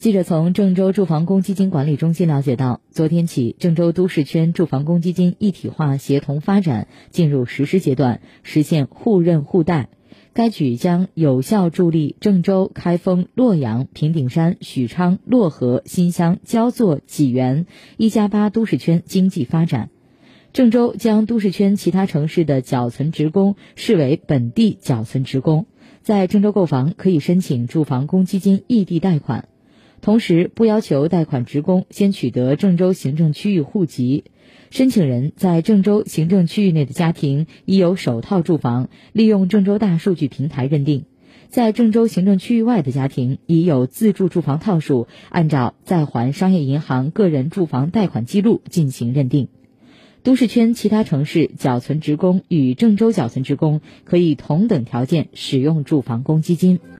记者从郑州住房公积金管理中心了解到，昨天起，郑州都市圈住房公积金一体化协同发展进入实施阶段，实现互认互贷。该举将有效助力郑州、开封、洛阳、平顶山、许昌、漯河、新乡、焦作、济源一加八都市圈经济发展。郑州将都市圈其他城市的缴存职工视为本地缴存职工，在郑州购房可以申请住房公积金异地贷款。同时，不要求贷款职工先取得郑州行政区域户籍。申请人在郑州行政区域内的家庭已有首套住房，利用郑州大数据平台认定；在郑州行政区域外的家庭已有自住住房套数，按照在还商业银行个人住房贷款记录进行认定。都市圈其他城市缴存职工与郑州缴存职工可以同等条件使用住房公积金。